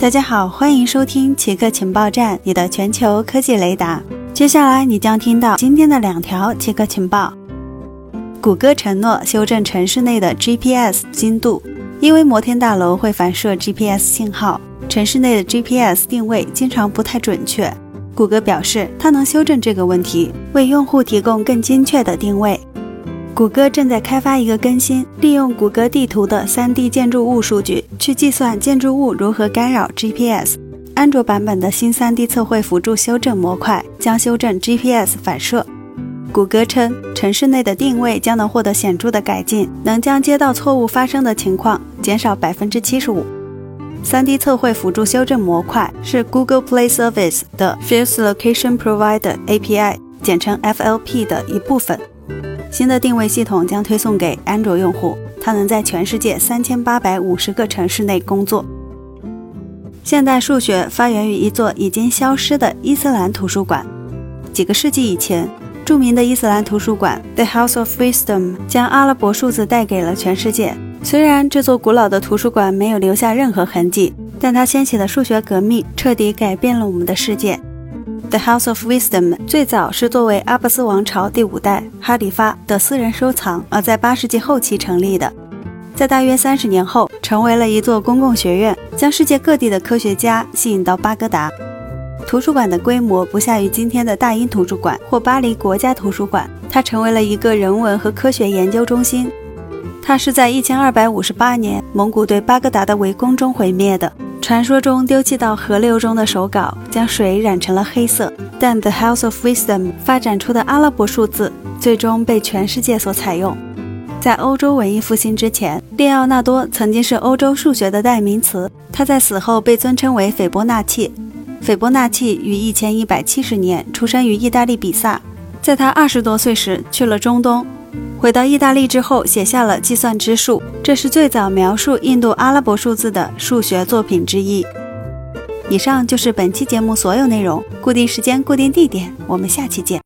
大家好，欢迎收听奇客情报站，你的全球科技雷达。接下来你将听到今天的两条奇客情报：谷歌承诺修正城市内的 GPS 精度，因为摩天大楼会反射 GPS 信号，城市内的 GPS 定位经常不太准确。谷歌表示，它能修正这个问题，为用户提供更精确的定位。谷歌正在开发一个更新，利用谷歌地图的 3D 建筑物数据去计算建筑物如何干扰 GPS。安卓版本的新 3D 测绘辅助修正模块将修正 GPS 反射。谷歌称，城市内的定位将能获得显著的改进，能将街道错误发生的情况减少百分之七十五。3D 测绘辅助修正模块是 Google Play Service 的 Field Location Provider API，简称 FLP 的一部分。新的定位系统将推送给安卓用户，它能在全世界三千八百五十个城市内工作。现代数学发源于一座已经消失的伊斯兰图书馆。几个世纪以前，著名的伊斯兰图书馆 The House of Wisdom 将阿拉伯数字带给了全世界。虽然这座古老的图书馆没有留下任何痕迹，但它掀起的数学革命彻底改变了我们的世界。The House of Wisdom 最早是作为阿巴斯王朝第五代哈里发的私人收藏，而在八世纪后期成立的。在大约三十年后，成为了一座公共学院，将世界各地的科学家吸引到巴格达。图书馆的规模不下于今天的大英图书馆或巴黎国家图书馆，它成为了一个人文和科学研究中心。它是在一千二百五十八年蒙古对巴格达的围攻中毁灭的。传说中丢弃到河流中的手稿将水染成了黑色，但 The House of Wisdom 发展出的阿拉伯数字最终被全世界所采用。在欧洲文艺复兴之前，列奥纳多曾经是欧洲数学的代名词。他在死后被尊称为斐波那契。斐波那契于一千一百七十年出生于意大利比萨，在他二十多岁时去了中东。回到意大利之后，写下了《计算之术》，这是最早描述印度阿拉伯数字的数学作品之一。以上就是本期节目所有内容，固定时间，固定地点，我们下期见。